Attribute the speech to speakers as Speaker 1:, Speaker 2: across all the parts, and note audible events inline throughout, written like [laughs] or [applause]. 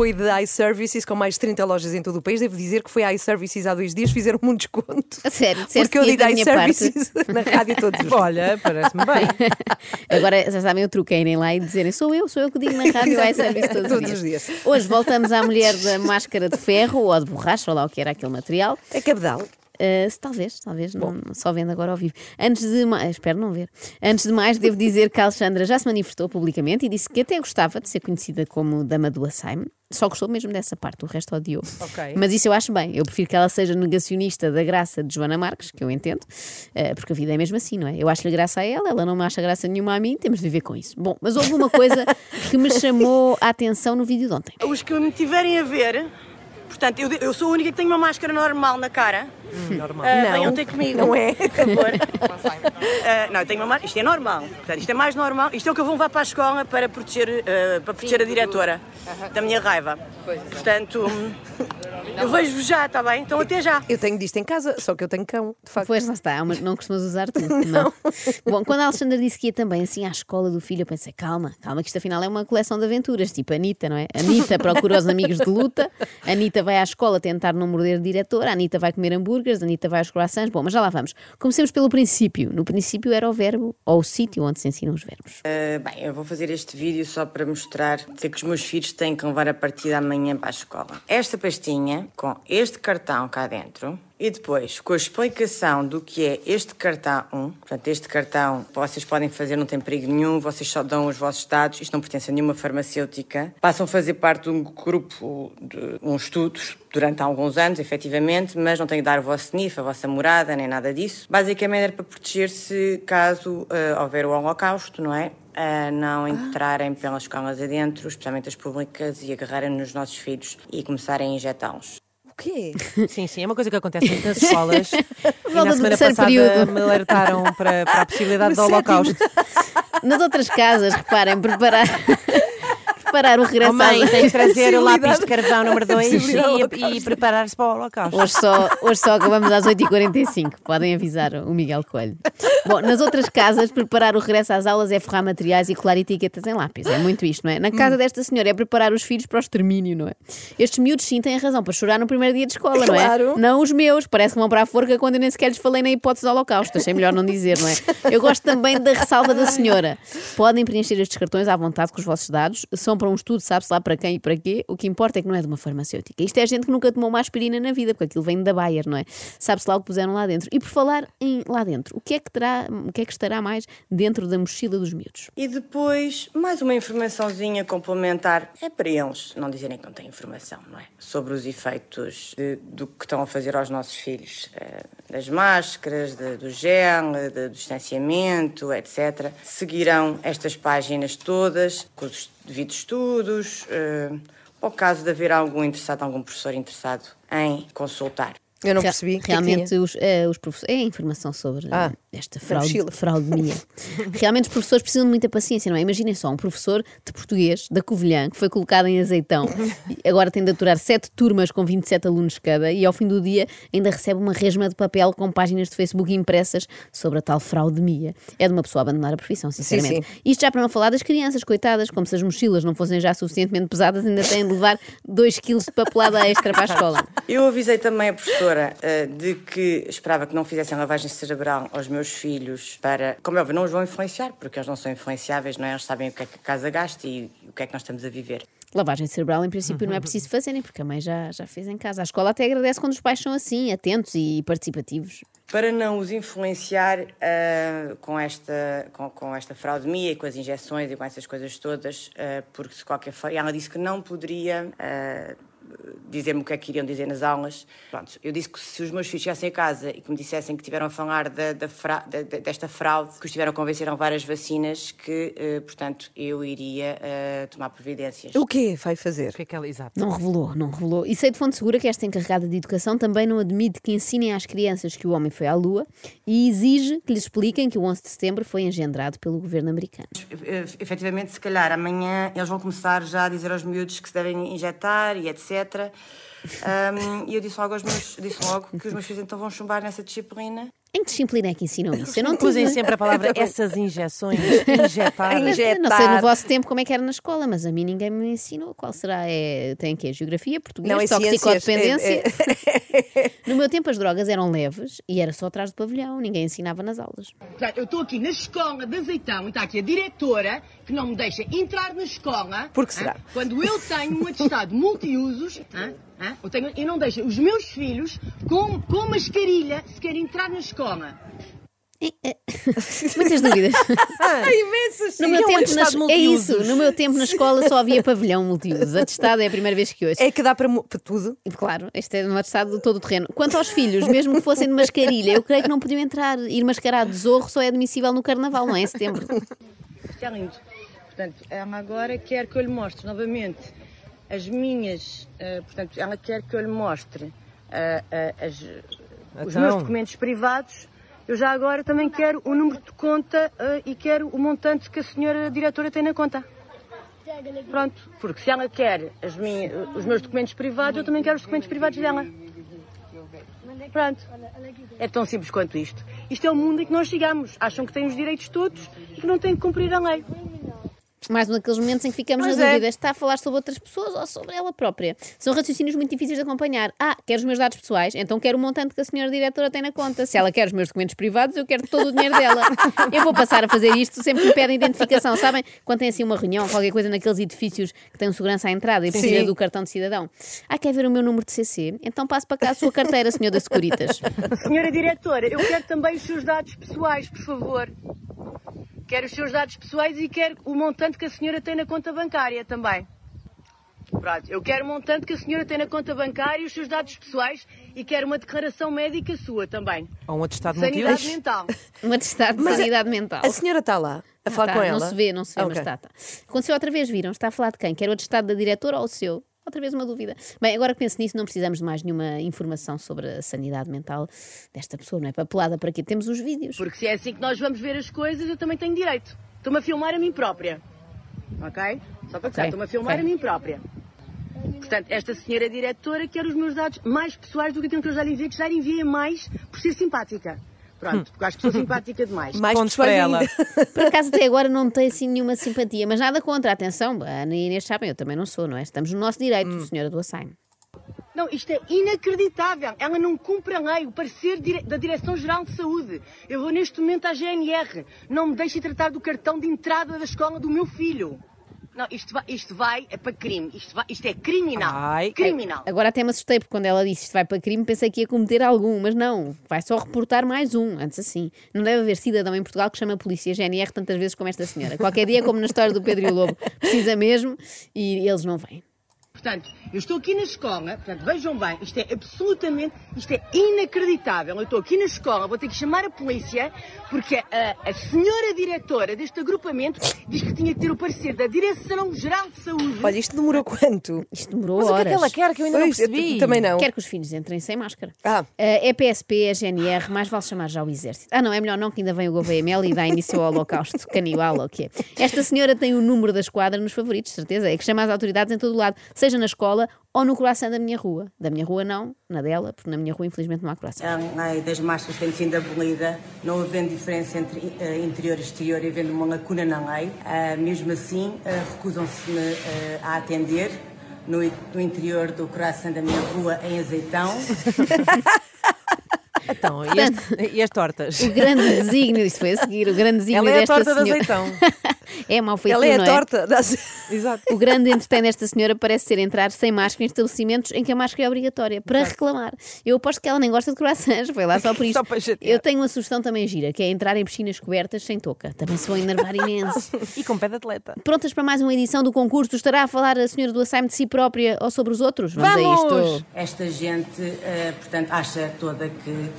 Speaker 1: Apoio de iServices, com mais de 30 lojas em todo o país, devo dizer que foi a iServices há dois dias, fizeram um desconto.
Speaker 2: A sério, disseste
Speaker 1: Porque eu digo iServices [laughs] na rádio todos os dias.
Speaker 3: Olha, parece-me bem. [laughs]
Speaker 2: Agora já sabem o truque é irem lá e dizerem sou eu, sou eu que digo na rádio vai serviço todos,
Speaker 1: Todos os dias.
Speaker 2: Hoje voltamos à mulher da máscara de ferro ou de borracha, ou lá o que era aquele material.
Speaker 1: É cabedal.
Speaker 2: Uh, talvez, talvez, não, só vendo agora ao vivo. Antes de mais, espero não ver. Antes de mais, devo dizer que a Alexandra já se manifestou publicamente e disse que até gostava de ser conhecida como Dama do Açaime. Só gostou mesmo dessa parte, o resto odiou.
Speaker 3: Ok.
Speaker 2: Mas isso eu acho bem. Eu prefiro que ela seja negacionista da graça de Joana Marques, que eu entendo, uh, porque a vida é mesmo assim, não é? Eu acho-lhe graça a ela, ela não me acha graça nenhuma a mim, temos de viver com isso. Bom, mas houve uma coisa que me chamou a atenção no vídeo de ontem.
Speaker 4: Os que me tiverem a ver, portanto, eu, eu sou a única que tenho uma máscara normal na cara.
Speaker 3: Normal.
Speaker 4: Ah,
Speaker 1: Não,
Speaker 4: venham ter comigo.
Speaker 1: não é.
Speaker 4: Por favor. Ah, não, eu tenho uma. Isto é normal. Portanto, isto é mais normal. Isto é o que eu vou levar para a escola para proteger, ah, para proteger a diretora da minha raiva. Portanto, hum, eu vejo-vos já, está bem? Então até já.
Speaker 1: Eu tenho disto em casa, só que eu tenho cão, de facto.
Speaker 2: Pois lá está, mas não costumas usar tu. [laughs] Não. Bom, quando a Alexandra disse que ia também assim à escola do filho, eu pensei, calma, calma, que isto afinal é uma coleção de aventuras, tipo Anitta, não é? Anitta procura os amigos de luta, Anitta vai à escola tentar não morder o diretor, a Anitta vai comer hambúrgueres, Anitta vai aos croissants. Bom, mas já lá vamos. Comecemos pelo princípio. No princípio era o verbo ou o sítio onde se ensinam os verbos.
Speaker 4: Ah, bem, eu vou fazer este vídeo só para mostrar que os meus filhos têm que levar a partir de amanhã para a escola. Esta pastinha com este cartão cá dentro e depois com a explicação do que é este cartão 1. Portanto, este cartão vocês podem fazer, não tem perigo nenhum, vocês só dão os vossos dados, isto não pertence a nenhuma farmacêutica. Passam a fazer parte de um grupo de um estudo durante alguns anos, efetivamente, mas não têm que dar o vosso NIF, a vossa morada, nem nada disso. Basicamente era para proteger-se caso ah, houver o holocausto, não é? a não entrarem pelas escolas adentro, especialmente as públicas, e agarrarem nos nossos filhos e começarem a injetá-los.
Speaker 1: Quê?
Speaker 3: Sim, sim, é uma coisa que acontece muito nas [laughs] escolas. e
Speaker 2: Volta
Speaker 3: na
Speaker 2: do
Speaker 3: semana
Speaker 2: terceiro
Speaker 3: passada
Speaker 2: período.
Speaker 3: me alertaram para, para a possibilidade do
Speaker 1: No
Speaker 3: holocausto. [laughs]
Speaker 2: Nas outras casas, reparem, preparar. [laughs] Preparar o regresso
Speaker 3: Oh, mãe,
Speaker 2: às-
Speaker 3: tem que trazer o lápis de carvão número 2
Speaker 1: Possibilidade do
Speaker 3: e, e preparar-se para o holocausto.
Speaker 2: Hoje só, hoje só acabamos às 8h45. Podem avisar o Miguel Coelho. Bom, nas outras casas, preparar o regresso às aulas é forrar materiais e colar etiquetas em lápis. É muito isto, não é? Na casa desta senhora é preparar os filhos para o extermínio, não é? Estes miúdos sim têm razão para chorar no primeiro dia de escola, não é?
Speaker 1: Claro.
Speaker 2: Não os meus, parece que vão para a forca quando eu nem sequer lhes falei na hipótese do holocausto. Achei melhor não dizer, não é? Eu gosto também da ressalva da senhora. Podem preencher estes cartões à vontade com os vossos dados. São para um estudo, sabe-se lá para quem e para quê. O que importa é que não é de uma farmacêutica. Isto é gente que nunca tomou uma aspirina na vida, porque aquilo vem da Bayer, não é? Sabe-se lá o que puseram lá dentro. E por falar em lá dentro, o que é que terá, o que é que estará mais dentro da mochila dos miúdos?
Speaker 4: E depois, mais uma informaçãozinha complementar. É para eles não dizerem que não têm informação, não é? Sobre os efeitos de- do que estão a fazer aos nossos filhos. eh, das máscaras, de- do gel, de- do distanciamento, etc. Seguirão estas páginas todas, com os devidos estudos, ao caso de haver algum interessado, algum professor interessado em consultar.
Speaker 1: Eu não percebi. O que é que
Speaker 2: Realmente,
Speaker 1: tinha?
Speaker 2: os, eh, os professores. É informação sobre eh,
Speaker 1: Ah,
Speaker 2: esta fraude,
Speaker 1: mochila.
Speaker 2: fraudemia. [laughs] Realmente, os professores precisam de muita paciência, não é? Imaginem só, um professor de português da Covilhã que foi colocado em azeitão e agora tem de aturar sete turmas com 27 alunos cada e ao fim do dia ainda recebe uma resma de papel com páginas de Facebook impressas sobre a tal fraudemia. É de uma pessoa abandonar a profissão, sinceramente. Isto já para não falar das crianças, coitadas, como se as mochilas não fossem já suficientemente pesadas, ainda têm de levar 2 quilos de papelada extra para a escola.
Speaker 4: Eu avisei também a professora eh, de que esperava que não fizessem lavagem cerebral aos meus filhos para, como é óbvio, não os vão influenciar, porque eles não são influenciáveis, não é? Eles sabem o que é que a casa gasta e o que é que nós estamos a viver.
Speaker 2: Lavagem cerebral, em princípio, não é preciso fazerem, porque a mãe já, já fez em casa. A escola até agradece quando os pais são assim, atentos e participativos.
Speaker 4: Para não os influenciar eh, com, esta, com, com esta fraudemia e com as injeções e com essas coisas todas, eh, porque se qualquer forma. Ela disse que não poderia. eh, dizer-me o que é que iriam dizer nas aulas. Pronto, eu disse que se os meus filhos chegassem a casa e que me dissessem que tiveram a falar da, da fra- da- da- desta fraude, que os tiveram a convencer a várias vacinas, que, eh, portanto, eu iria eh, tomar providências.
Speaker 1: O quê vai fazer?
Speaker 3: O que é que ela, exato.
Speaker 2: Não revelou, não revelou. E sei de fonte segura que esta encarregada de educação também não admite que ensinem às crianças que o homem foi à Lua e exige que lhes expliquem que o 11 de setembro foi engendrado pelo governo americano.
Speaker 4: Eh, Efetivamente, se calhar amanhã eles vão começar já a dizer aos miúdos que se devem injetar e etc. Ahm, E eu disse logo, meus, disse logo que os meus filhos então vão chumbar nessa disciplina.
Speaker 2: Em que disciplina é que ensinam isso? Eu não tive.
Speaker 3: Usem sempre a palavra [laughs] essas injeções, injetar.
Speaker 1: Injetar.
Speaker 2: Não sei no vosso tempo como é que era na escola, mas a mim ninguém me ensinou. Qual será? É, tem que Geografia, português,
Speaker 1: Não, é
Speaker 2: toxicodependência.
Speaker 1: É- [laughs] [laughs]
Speaker 2: No meu tempo as drogas eram leves e era só atrás do pavilhão, ninguém ensinava nas aulas.
Speaker 5: Portanto, eu estou aqui na escola de Azeitão e está aqui a diretora que não me deixa entrar na escola.
Speaker 1: Por que será?
Speaker 5: hã? Quando eu tenho um atestado multiusos hã? Eu tenho, e não deixa os meus filhos com, com mascarilha sequer entrar na escola. [laughs]
Speaker 2: Muitas dúvidas.
Speaker 1: imensas.
Speaker 2: No meu
Speaker 3: é
Speaker 2: tempo na,
Speaker 3: atestado
Speaker 2: é isso, no meu tempo na escola só havia pavilhão multiusos. Atestado é a primeira vez que ouço.
Speaker 1: É que dá para, para tudo.
Speaker 2: Claro, este é um atestado de todo o terreno. Quanto aos filhos, mesmo que fossem de mascarilha, eu creio que não podiam entrar. Ir mascarado de zorro só é admissível no carnaval, não é em setembro.
Speaker 5: Isto é lindo. Portanto, ela agora quer que eu lhe mostre novamente as minhas. eh, portanto, ela quer que eu lhe mostre eh, as- os
Speaker 3: Então.
Speaker 5: meus documentos privados. Eu já agora também quero o número de conta e quero o montante que a senhora diretora tem na conta. Pronto, porque se ela quer minhas- os meus documentos privados, eu também quero os documentos privados dela. Pronto. É tão simples quanto isto. Isto é o mundo em que nós chegamos. Acham que têm os direitos todos e que não têm que cumprir a lei.
Speaker 2: Mais um daqueles momentos em que ficamos
Speaker 1: Pois
Speaker 2: na
Speaker 1: é.
Speaker 2: dúvida: está a falar sobre outras pessoas ou sobre ela própria? São raciocínios muito difíceis de acompanhar. Ah, quer os meus dados pessoais? Então quero o montante que a senhora diretora tem na conta. Se ela quer os meus documentos privados, eu quero todo o dinheiro dela. [laughs] Eu vou passar a fazer isto sempre que me pedem identificação. Sabem? Quando tem assim uma reunião, qualquer coisa naqueles edifícios que têm um segurança à entrada e precisa
Speaker 1: Sim.
Speaker 2: do cartão de cidadão. Ah, quer ver o meu número de CC? Então passo para cá a sua carteira, senhor da Securitas. [laughs]
Speaker 5: Senhora diretora, eu quero também os seus dados pessoais, por favor. Quero os seus dados pessoais e quero o montante que a senhora tem na conta bancária também. Pronto, eu quero o montante que a senhora tem na conta bancária e os seus dados pessoais e quero uma declaração médica sua também.
Speaker 3: Ou um atestado
Speaker 5: Sanidade
Speaker 3: multiusos.
Speaker 5: mental. [laughs]
Speaker 2: Um atestado de
Speaker 1: Mas a-
Speaker 2: sanidade mental.
Speaker 1: A senhora está lá a
Speaker 2: Ah,
Speaker 1: falar
Speaker 2: tá,
Speaker 1: com ela?
Speaker 2: Não se vê, não se vê,
Speaker 1: Ah,
Speaker 2: mas
Speaker 1: ok.
Speaker 2: está. Tá. Aconteceu outra vez, viram? Está a falar de quem? Quer o atestado da diretora ou o seu? Outra vez uma dúvida. Bem, agora que penso nisso, não precisamos de mais nenhuma informação sobre a sanidade mental desta pessoa, não é? Papelada para quê? Temos os vídeos.
Speaker 5: Porque se é assim que nós vamos ver as coisas, eu também tenho direito. Estou-me a filmar a mim própria. Ok? Só para que
Speaker 2: Ok,
Speaker 5: estou-me a filmar a mim própria. Portanto, esta senhora diretora quer os meus dados mais pessoais do que aquilo que eu já lhe enviei, que já lhe enviei mais por ser simpática. Pronto, porque acho que sou simpática demais.
Speaker 1: Mais
Speaker 3: Pontos para ela. [laughs]
Speaker 2: Por acaso até agora não tem assim nenhuma simpatia, mas nada contra. Atenção, a Ana e Inês sabem, eu também não sou, não é? Estamos no nosso direito,
Speaker 1: Hum.
Speaker 2: senhora do Assaime.
Speaker 5: Não, isto é inacreditável. Ela não cumpre a lei, o parecer dire- da Direção-Geral de Saúde. Eu vou neste momento à GNR. Não me deixem tratar do cartão de entrada da escola do meu filho. Não, isto vai, isto vai é para crime. Isto, vai- isto é criminal.
Speaker 3: Ai.
Speaker 5: criminal.
Speaker 2: Agora até me assustei, porque quando ela disse isto vai para crime, pensei que ia cometer algum, mas não, vai só reportar mais um, antes assim. Não deve haver cidadão em Portugal que chama a polícia GNR tantas vezes como esta senhora. Qualquer dia, como na história do Pedro e o Lobo, precisa mesmo e eles não vêm.
Speaker 5: Portanto, eu estou aqui na escola, portanto, vejam bem, isto é absolutamente, isto é inacreditável. Eu estou aqui na escola, vou ter que chamar a polícia, porque a, a senhora diretora deste agrupamento diz que tinha que ter o parecer da Direção-Geral de Saúde.
Speaker 1: Olha, isto demorou quanto?
Speaker 2: Isto demorou
Speaker 3: Mas o que é
Speaker 2: horas.
Speaker 3: que ela quer que eu ainda não
Speaker 1: Pois, eu
Speaker 3: percebi?
Speaker 1: Também não.
Speaker 2: Quer que os filhos entrem sem máscara.
Speaker 1: Ah.
Speaker 2: Eh, é PSP, é GNR, mais vale chamar já o Exército. Ah, não, é melhor não, que ainda vem o Gouveia Mel e dá início ao holocausto canibal, ou o quê? Esta senhora tem o número da esquadra nos favoritos, certeza. É que chama as autoridades em todo o lado, seja na escola ou no coração da minha rua. Da minha rua não, na dela, porque na minha rua infelizmente não há coração.
Speaker 4: A lei das máscaras tem sido abolida, não havendo diferença entre eh, interior e exterior e havendo uma lacuna na lei. Ah, mesmo assim, ah, recusam-se a atender no, no interior do coração da minha rua, em Azeitão. [laughs]
Speaker 3: Então, e, este- e as tortas?
Speaker 2: O grande desígnio, isto foi a seguir, o grande desígnio
Speaker 3: Ela é a torta de
Speaker 2: senhora.
Speaker 3: azeitão. [laughs]
Speaker 2: É mau feitio,
Speaker 1: Ela é
Speaker 2: não
Speaker 1: a torta. Dá-se-
Speaker 3: Exato.
Speaker 2: O grande entretém desta senhora parece ser entrar sem máscara em estabelecimentos em que a máscara é obrigatória, para reclamar. Eu aposto que ela nem gosta de croissants, foi lá só por isto. [laughs]
Speaker 3: Só para chatear.
Speaker 2: Eu tenho uma sugestão também gira, que é entrar em piscinas cobertas sem touca. Também se vão enervar imenso. [laughs]
Speaker 3: E com pé de atleta.
Speaker 2: Prontas para mais uma edição do concurso? Estará a falar a senhora do Assaime de si própria ou sobre os outros? a
Speaker 3: Vamos!
Speaker 2: isto.
Speaker 4: Esta gente, eh, portanto, acha toda que.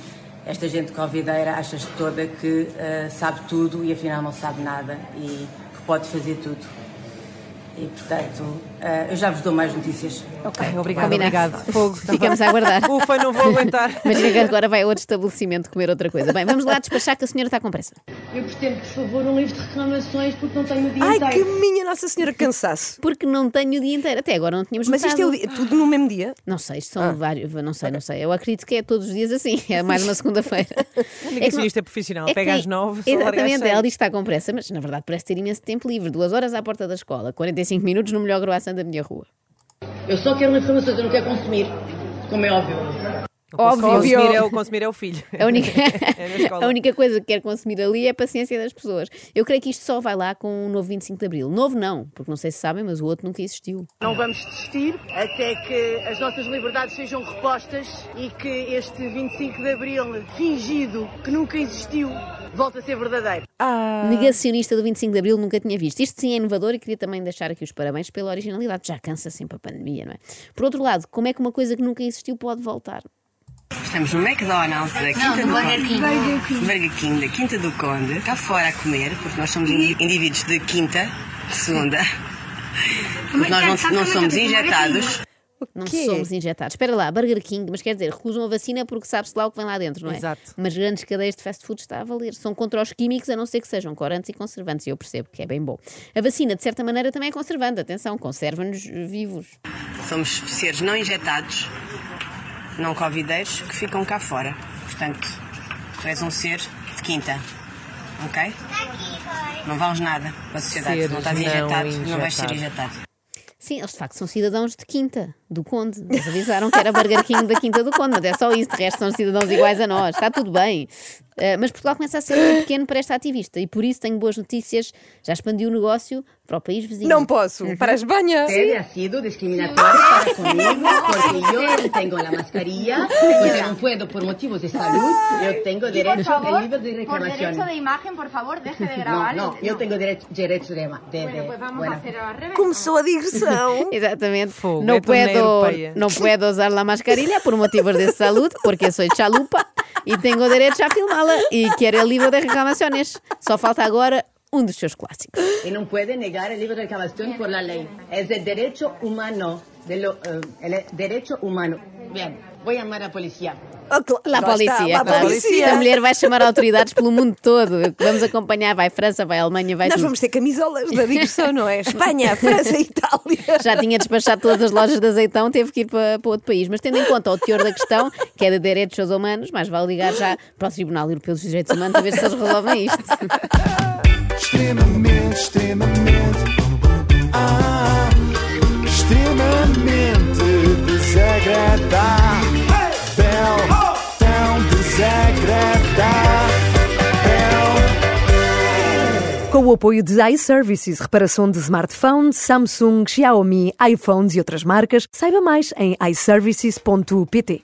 Speaker 4: Esta gente covideira acha toda que eh, sabe tudo e afinal não sabe nada e pode fazer tudo. E portanto, eu já vos dou mais notícias.
Speaker 3: Ok, obrigado,
Speaker 2: Combinado.
Speaker 3: obrigado. Fogo.
Speaker 2: Ficamos a aguardar. [laughs]
Speaker 3: Ufa, não vou aguentar. [laughs]
Speaker 2: Imagina que agora vai a outro estabelecimento comer outra coisa. Bem, vamos lá despachar que a senhora está com pressa.
Speaker 5: Eu pretendo, por favor, um livro de reclamações porque não tenho o dia
Speaker 1: Ai, que
Speaker 5: inteiro.
Speaker 1: minha Nossa Senhora cansaço.
Speaker 2: Porque não tenho o dia inteiro. Até agora não tínhamos
Speaker 1: Mas isto é o
Speaker 2: notado.
Speaker 1: dia- tudo no mesmo dia?
Speaker 2: Não sei, isto são vários. Não sei, não sei. Eu acredito que é todos os dias assim. É mais uma segunda-feira. [laughs]
Speaker 3: A negacionista é profissional.
Speaker 2: É
Speaker 3: Pega
Speaker 2: que-
Speaker 3: às nove,
Speaker 2: Exatamente, ela diz que está com pressa, mas na verdade parece ter imenso tempo livre. Duas horas à porta da escola, 45 minutos no melhor croissant da minha rua.
Speaker 5: Eu só quero informações, eu não quero consumir, como é óbvio.
Speaker 2: Óbvio.
Speaker 3: Consumir é o, consumir é o filho.
Speaker 2: A única, [laughs]
Speaker 3: É na escola. [laughs]
Speaker 2: a única coisa que quer consumir ali é a paciência das pessoas. Eu creio que isto só vai lá com o novo 25 de Abril. Novo não, porque não sei se sabem, mas o outro nunca existiu.
Speaker 5: Não vamos desistir até que as nossas liberdades sejam repostas e que este 25 de Abril fingido, que nunca existiu, volte a ser verdadeiro.
Speaker 3: Ah,
Speaker 2: Negacionista do 25 de Abril nunca tinha visto. Isto sim é inovador e queria também deixar aqui os parabéns pela originalidade. Já cansa sempre a pandemia, não é? Por outro lado, como é que uma coisa que nunca existiu pode voltar?
Speaker 6: Estamos no McDonald's da Quinta do Conde. Burger King da Quinta do Conde. Cá fora a comer, porque nós somos indi- indivíduos de quinta, de segunda. [laughs] Porque nós não, não somos injetados.
Speaker 2: Não
Speaker 1: quê?
Speaker 2: somos injetados. Espera lá, Burger King, mas quer dizer, recusam a vacina porque sabe-se lá o que vem lá dentro, não é?
Speaker 3: Exato.
Speaker 2: Mas grandes cadeias de fast food está a valer. São contra os químicos, a não ser que sejam corantes e conservantes. E eu percebo que é bem bom. A vacina, de certa maneira, também é conservante. Atenção, conserva-nos vivos.
Speaker 6: Somos seres não injetados, não covideiros, que ficam cá fora. Portanto, tu és um ser de quinta. Ok? Não vales nada para a sociedade.
Speaker 3: Seres
Speaker 6: não estás
Speaker 3: não
Speaker 6: injetado, não vais ser injetado.
Speaker 2: Sim, eles de facto são cidadãos de Quinta, do Conde. Eles avisaram que era Burger King da Quinta do Conde, mas é só isso. De resto, são cidadãos iguais a nós. Está tudo bem. Eh, mas Portugal começa a ser muito pequeno para esta ativista e por isso tenho boas notícias. Já expandiu o negócio para o país vizinho.
Speaker 1: Não posso. Para a Espanha.
Speaker 5: Usted ha sido discriminatorio para conmigo porque yo no tengo la mascarilla, porque no puedo por motivos de
Speaker 7: por
Speaker 5: derecho
Speaker 7: favor,
Speaker 5: al libre de
Speaker 7: por
Speaker 5: reclamación.
Speaker 7: derecho de imagen, por favor, deje de [laughs]
Speaker 5: No,
Speaker 7: grabar.
Speaker 5: no, yo tengo derecho, derecho de, de,
Speaker 7: Bueno, pues vamos
Speaker 5: bueno.
Speaker 7: a hacer al revés.
Speaker 1: Começou a digressão. [laughs]
Speaker 2: Exatamente.
Speaker 3: Fogo,
Speaker 2: no,
Speaker 3: é
Speaker 2: puedo, no puedo usar la mascarilla por motivos de salud, porque soy chalupa e tenho derecho a filmá-la e quero el livro de reclamaciones. Só falta agora um dos seus clássicos.
Speaker 5: Y no puede negar el libre de reclamación por la ley. Es el derecho humano, de lo, el derecho humano. Bien, voy a llamar a la
Speaker 2: La
Speaker 1: lá
Speaker 2: polícia,
Speaker 1: está, lá
Speaker 2: claro.
Speaker 1: polícia.
Speaker 2: A mulher vai chamar autoridades pelo mundo todo. Vamos acompanhar, vai França, vai Alemanha, vai
Speaker 1: Nós
Speaker 2: tudo.
Speaker 1: vamos ter camisolas da digressão, não é? [laughs] Espanha, França e Itália.
Speaker 2: Já tinha despachado todas as lojas de azeitão, teve que ir para, para outro país. Mas tendo em conta o teor da questão, que é de direitos humanos, mais vale ligar já para o Tribunal Europeu dos Direitos Humanos a ver se eles resolvem isto. [laughs]
Speaker 1: apoio de iServices, reparação de smartphones, Samsung, Xiaomi, iPhones e outras marcas, saiba mais em iServices.pt.